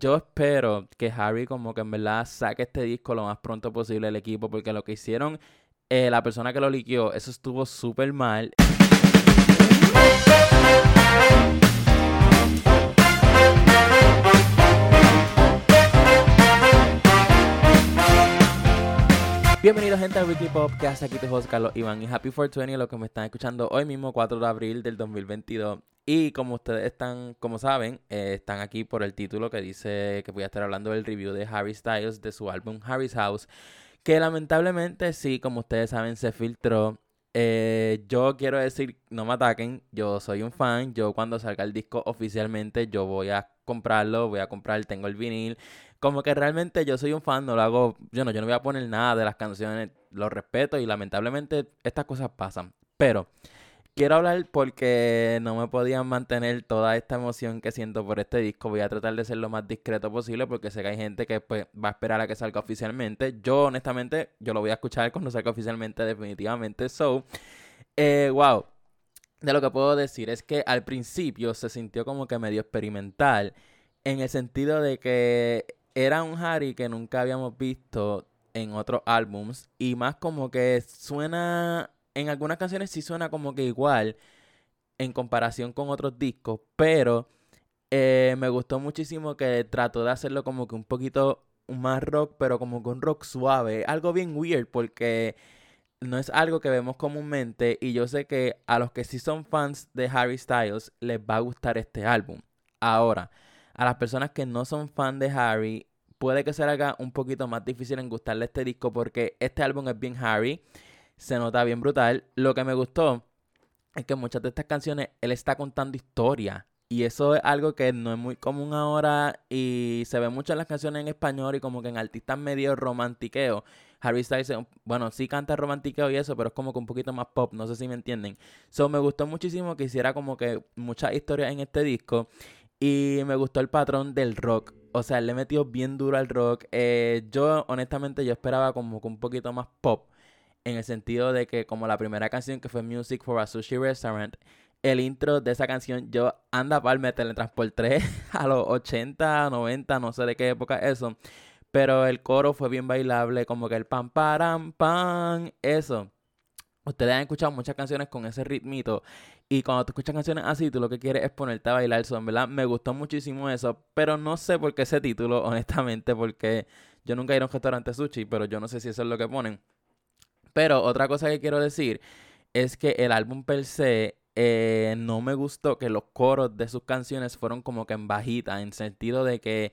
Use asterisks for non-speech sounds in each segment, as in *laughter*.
Yo espero que Harry como que en verdad saque este disco lo más pronto posible del equipo porque lo que hicieron eh, la persona que lo liqueó, eso estuvo súper mal. Bienvenidos gente Pop, que hace aquí tu host Carlos Iván y Happy 420, los que me están escuchando hoy mismo 4 de abril del 2022. Y como ustedes están, como saben, eh, están aquí por el título que dice que voy a estar hablando del review de Harry Styles de su álbum Harry's House, que lamentablemente sí, como ustedes saben, se filtró. Eh, yo quiero decir, no me ataquen, yo soy un fan, yo cuando salga el disco oficialmente yo voy a comprarlo, voy a comprar, tengo el vinil. Como que realmente yo soy un fan, no lo hago, yo no, yo no voy a poner nada de las canciones, lo respeto y lamentablemente estas cosas pasan. Pero quiero hablar porque no me podía mantener toda esta emoción que siento por este disco. Voy a tratar de ser lo más discreto posible porque sé que hay gente que pues, va a esperar a que salga oficialmente. Yo, honestamente, yo lo voy a escuchar cuando salga oficialmente, definitivamente. So, eh, wow. De lo que puedo decir es que al principio se sintió como que medio experimental. En el sentido de que era un Harry que nunca habíamos visto en otros álbums. Y más como que suena en algunas canciones sí suena como que igual en comparación con otros discos, pero eh, me gustó muchísimo que trató de hacerlo como que un poquito más rock, pero como que un rock suave, algo bien weird porque no es algo que vemos comúnmente y yo sé que a los que sí son fans de Harry Styles les va a gustar este álbum. Ahora, a las personas que no son fan de Harry, puede que se haga un poquito más difícil en gustarle este disco porque este álbum es bien Harry se nota bien brutal. Lo que me gustó es que muchas de estas canciones él está contando historia. Y eso es algo que no es muy común ahora y se ve mucho en las canciones en español y como que en artistas medio romantiqueo. Harry Styles, bueno, sí canta romantiqueo y eso, pero es como que un poquito más pop, no sé si me entienden. So, me gustó muchísimo que hiciera como que muchas historias en este disco y me gustó el patrón del rock. O sea, le metió bien duro al rock. Eh, yo, honestamente, yo esperaba como que un poquito más pop en el sentido de que como la primera canción que fue Music for a Sushi Restaurant, el intro de esa canción, yo anda pal me teletransporté *laughs* a los 80, 90, no sé de qué época eso. Pero el coro fue bien bailable, como que el pam, param, pam, eso. Ustedes han escuchado muchas canciones con ese ritmito. Y cuando tú escuchas canciones así, tú lo que quieres es ponerte a bailar. eso en verdad, me gustó muchísimo eso. Pero no sé por qué ese título, *laughs* honestamente, porque yo nunca he ido a un restaurante sushi, pero yo no sé si eso es lo que ponen. Pero otra cosa que quiero decir es que el álbum per se eh, no me gustó que los coros de sus canciones fueron como que en bajita, en sentido de que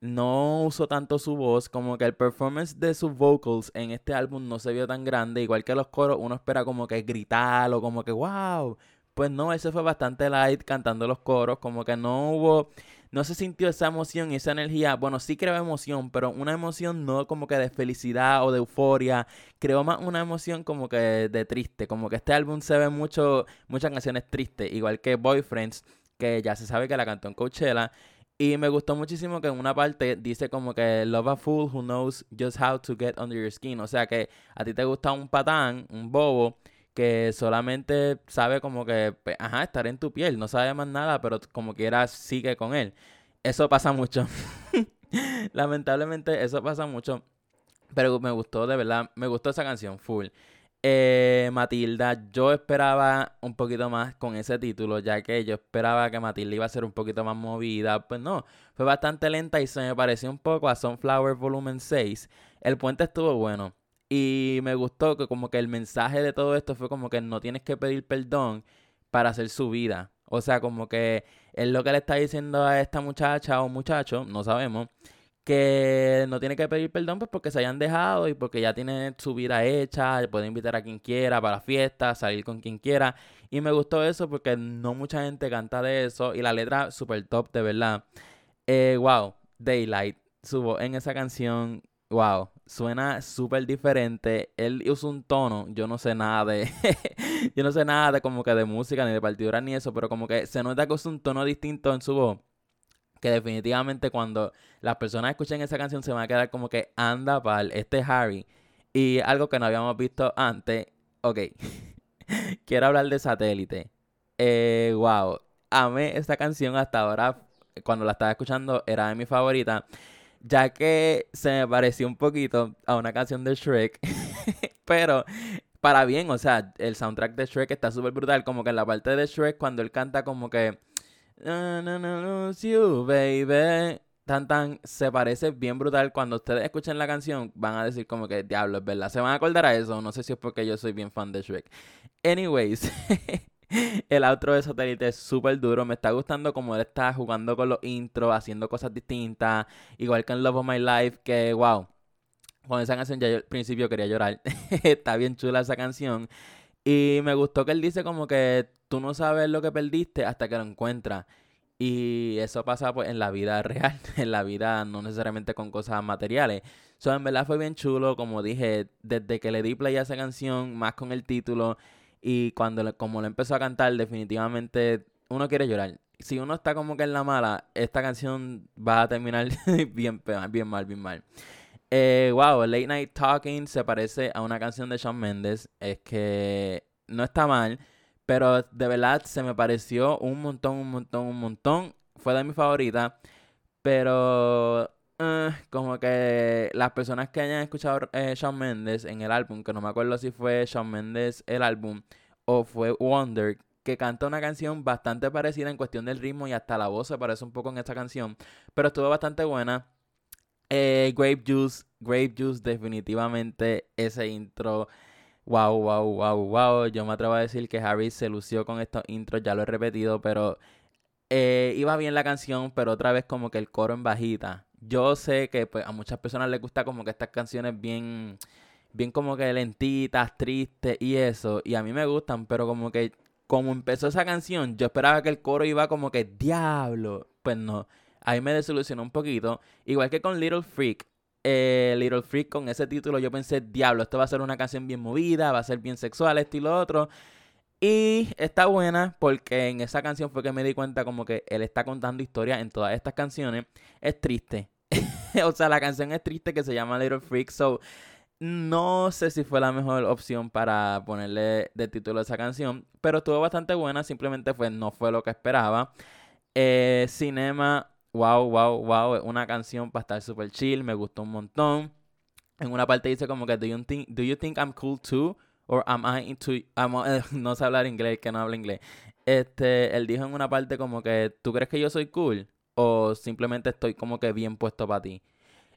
no usó tanto su voz, como que el performance de sus vocals en este álbum no se vio tan grande, igual que los coros uno espera como que gritar o como que wow, pues no, ese fue bastante light cantando los coros, como que no hubo no se sintió esa emoción y esa energía. Bueno, sí creo emoción, pero una emoción no como que de felicidad o de euforia. Creo más una emoción como que de triste. Como que este álbum se ve mucho, muchas canciones tristes, igual que Boyfriends, que ya se sabe que la cantó en Coachella. Y me gustó muchísimo que en una parte dice como que love a fool who knows just how to get under your skin. O sea que a ti te gusta un patán, un bobo, que solamente sabe como que, pues, ajá, estar en tu piel, no sabe más nada, pero como quiera sigue con él. Eso pasa mucho. *laughs* Lamentablemente eso pasa mucho. Pero me gustó, de verdad, me gustó esa canción, full. Eh, Matilda, yo esperaba un poquito más con ese título, ya que yo esperaba que Matilda iba a ser un poquito más movida. Pues no, fue bastante lenta y se me pareció un poco a Sunflower Volumen 6. El puente estuvo bueno. Y me gustó que como que el mensaje de todo esto fue como que no tienes que pedir perdón para hacer su vida. O sea, como que es lo que le está diciendo a esta muchacha o muchacho, no sabemos, que no tiene que pedir perdón pues porque se hayan dejado y porque ya tiene su vida hecha, puede invitar a quien quiera para fiestas, salir con quien quiera. Y me gustó eso porque no mucha gente canta de eso y la letra super top, de verdad. Eh, wow, Daylight, subo en esa canción Wow, suena súper diferente. Él usa un tono, yo no sé nada de. *laughs* yo no sé nada de como que de música, ni de partituras, ni eso, pero como que se nota que usa un tono distinto en su voz. Que definitivamente cuando las personas escuchen esa canción se van a quedar como que anda pal, este Harry. Y algo que no habíamos visto antes. Ok. *laughs* Quiero hablar de satélite. Eh, wow. Amé esta canción hasta ahora cuando la estaba escuchando era de mi favorita, ya que se me pareció un poquito a una canción de Shrek, *laughs* pero para bien, o sea, el soundtrack de Shrek está súper brutal, como que en la parte de Shrek cuando él canta como que... Baby. Tan, tan, se parece bien brutal. Cuando ustedes escuchen la canción, van a decir como que, diablo, es verdad. Se van a acordar a eso. No sé si es porque yo soy bien fan de Shrek. Anyways, *laughs* *laughs* el outro de Satélite es súper duro. Me está gustando como él está jugando con los intros, haciendo cosas distintas. Igual que en Love of My Life, que wow. Con esa canción ya yo al principio quería llorar. *laughs* está bien chula esa canción. Y me gustó que él dice como que tú no sabes lo que perdiste hasta que lo encuentras. Y eso pasa pues en la vida real, *laughs* en la vida no necesariamente con cosas materiales. So, en verdad fue bien chulo, como dije, desde que le di play a esa canción, más con el título, y cuando como lo empezó a cantar, definitivamente uno quiere llorar. Si uno está como que en la mala, esta canción va a terminar *laughs* bien, bien mal, bien mal. Eh, wow, Late Night Talking se parece a una canción de Shawn Mendes. Es que no está mal, pero de verdad se me pareció un montón, un montón, un montón. Fue de mi favorita. Pero eh, como que las personas que hayan escuchado eh, Shawn Mendes en el álbum, que no me acuerdo si fue Shawn Mendes el álbum o fue Wonder, que canta una canción bastante parecida en cuestión del ritmo y hasta la voz se parece un poco en esta canción, pero estuvo bastante buena. Eh, Grape Juice, Grape Juice, definitivamente ese intro. Wow, wow, wow, wow. Yo me atrevo a decir que Harry se lució con estos intros, ya lo he repetido, pero eh, iba bien la canción, pero otra vez como que el coro en bajita. Yo sé que pues, a muchas personas les gusta como que estas canciones bien, bien como que lentitas, tristes y eso. Y a mí me gustan, pero como que como empezó esa canción, yo esperaba que el coro iba como que diablo. Pues no, ahí me desilusionó un poquito. Igual que con Little Freak. Eh, Little Freak con ese título yo pensé, diablo, esto va a ser una canción bien movida, va a ser bien sexual, estilo otro. Y está buena porque en esa canción fue que me di cuenta como que él está contando historias en todas estas canciones. Es triste. *laughs* o sea, la canción es triste que se llama Little Freak. So, no sé si fue la mejor opción para ponerle de título a esa canción. Pero estuvo bastante buena. Simplemente fue, no fue lo que esperaba. Eh, Cinema, wow, wow, wow. Es una canción para estar super chill. Me gustó un montón. En una parte dice como que, do you think, do you think I'm cool too? Or am I into... *laughs* no sé hablar inglés, que no habla inglés. Este, él dijo en una parte como que, ¿tú crees que yo soy cool? O simplemente estoy como que bien puesto para ti.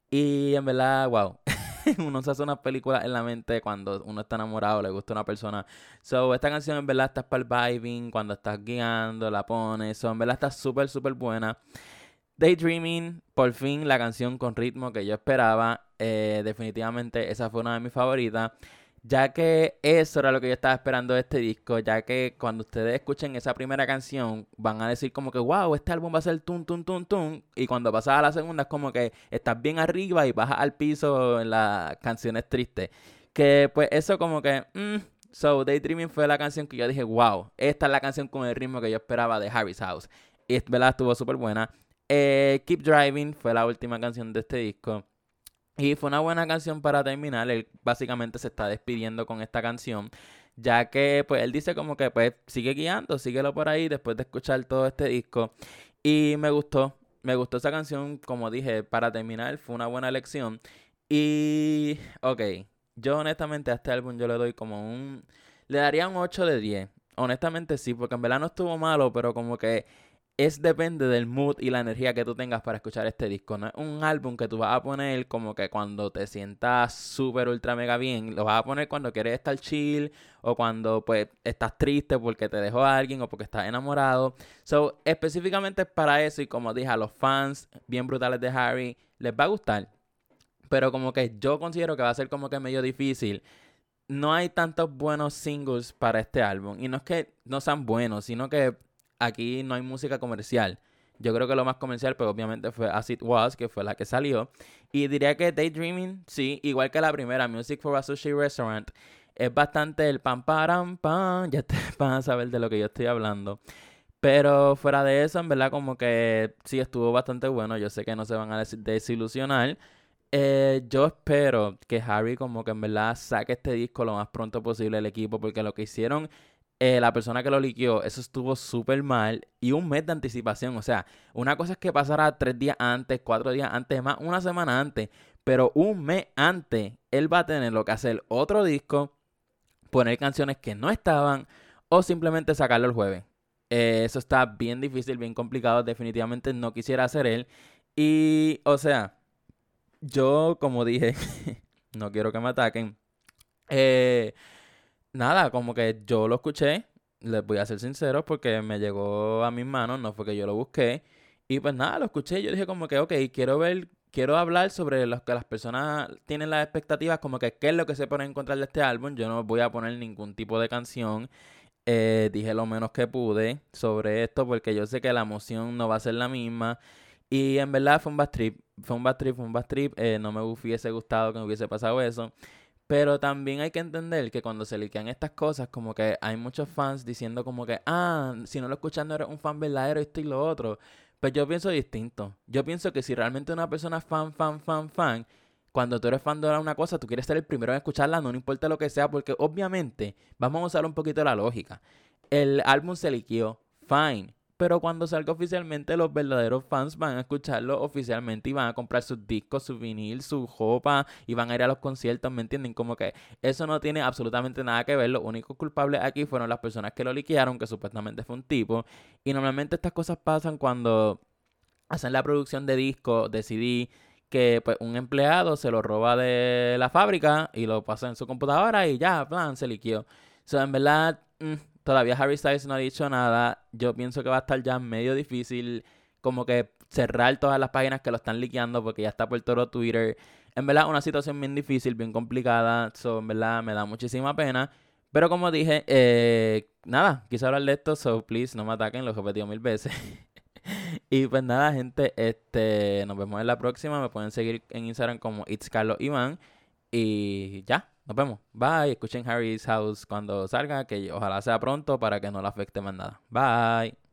Y en verdad, wow. *laughs* uno se hace unas películas en la mente cuando uno está enamorado, le gusta una persona. So, esta canción en verdad está para el vibing, cuando estás guiando, la pones. So, en verdad está súper, súper buena. Daydreaming, por fin la canción con ritmo que yo esperaba. Eh, definitivamente esa fue una de mis favoritas ya que eso era lo que yo estaba esperando de este disco, ya que cuando ustedes escuchen esa primera canción van a decir como que, wow, este álbum va a ser tum, tum, tum, tum, y cuando pasas a la segunda es como que estás bien arriba y bajas al piso en las canciones tristes. Que pues eso como que, mm, so Daydreaming fue la canción que yo dije, wow, esta es la canción con el ritmo que yo esperaba de Harry's House. Y verdad estuvo súper buena. Eh, Keep Driving fue la última canción de este disco. Y fue una buena canción para terminar. Él básicamente se está despidiendo con esta canción. Ya que pues él dice como que pues sigue guiando, síguelo por ahí después de escuchar todo este disco. Y me gustó, me gustó esa canción, como dije, para terminar, fue una buena elección. Y, ok, yo honestamente a este álbum yo le doy como un... Le daría un 8 de 10. Honestamente sí, porque en verdad no estuvo malo, pero como que es depende del mood y la energía que tú tengas para escuchar este disco. No es un álbum que tú vas a poner como que cuando te sientas súper ultra mega bien. Lo vas a poner cuando quieres estar chill o cuando pues estás triste porque te dejó alguien o porque estás enamorado. So, específicamente para eso y como dije a los fans bien brutales de Harry, les va a gustar. Pero como que yo considero que va a ser como que medio difícil no hay tantos buenos singles para este álbum. Y no es que no sean buenos, sino que aquí no hay música comercial. Yo creo que lo más comercial, pues obviamente fue As It Was, que fue la que salió. Y diría que Daydreaming, sí, igual que la primera, Music for a Sushi Restaurant, es bastante el pam param pam. Ya te *laughs* van a saber de lo que yo estoy hablando. Pero fuera de eso, en verdad, como que sí estuvo bastante bueno. Yo sé que no se van a desilusionar. Eh, yo espero que Harry, como que en verdad, saque este disco lo más pronto posible el equipo, porque lo que hicieron eh, la persona que lo liqueó, eso estuvo súper mal. Y un mes de anticipación. O sea, una cosa es que pasara tres días antes, cuatro días antes, más una semana antes. Pero un mes antes, él va a tener lo que hacer otro disco, poner canciones que no estaban, o simplemente sacarlo el jueves. Eh, eso está bien difícil, bien complicado. Definitivamente no quisiera hacer él. Y, o sea, yo, como dije, *laughs* no quiero que me ataquen. Eh, nada, como que yo lo escuché, les voy a ser sincero, porque me llegó a mis manos, no fue que yo lo busqué. Y pues nada, lo escuché yo dije como que, ok, quiero ver, quiero hablar sobre lo que las personas tienen las expectativas, como que qué es lo que se pone encontrar de este álbum. Yo no voy a poner ningún tipo de canción. Eh, dije lo menos que pude sobre esto, porque yo sé que la emoción no va a ser la misma. Y en verdad fue un bad trip, fue un bad trip, fue un bad trip. Eh, no me hubiese gustado que me hubiese pasado eso. Pero también hay que entender que cuando se liquean estas cosas, como que hay muchos fans diciendo como que, ah, si no lo escuchas no eres un fan verdadero, esto y lo otro. Pues yo pienso distinto. Yo pienso que si realmente una persona es fan, fan, fan, fan, cuando tú eres fan de una cosa, tú quieres ser el primero en escucharla, no importa lo que sea, porque obviamente, vamos a usar un poquito la lógica. El álbum se liqueó, fine. Pero cuando salga oficialmente, los verdaderos fans van a escucharlo oficialmente y van a comprar sus discos, su vinil, su ropa y van a ir a los conciertos, ¿me entienden? Como que eso no tiene absolutamente nada que ver. Los únicos culpables aquí fueron las personas que lo liquearon, que supuestamente fue un tipo. Y normalmente estas cosas pasan cuando hacen la producción de discos, de CD, que pues un empleado se lo roba de la fábrica y lo pasa en su computadora y ya, plan, se liqueó. O sea, en verdad... Mm, Todavía Harry Styles no ha dicho nada. Yo pienso que va a estar ya medio difícil como que cerrar todas las páginas que lo están liqueando porque ya está por todo Twitter. En verdad, una situación bien difícil, bien complicada. So, en verdad, me da muchísima pena. Pero como dije, eh, nada, quise hablar de esto, so please no me ataquen, lo repetido mil veces. *laughs* y pues nada, gente, este, nos vemos en la próxima. Me pueden seguir en Instagram como It's Carlos Iván. Y ya, nos vemos. Bye. Escuchen Harry's House cuando salga, que ojalá sea pronto para que no le afecte más nada. Bye.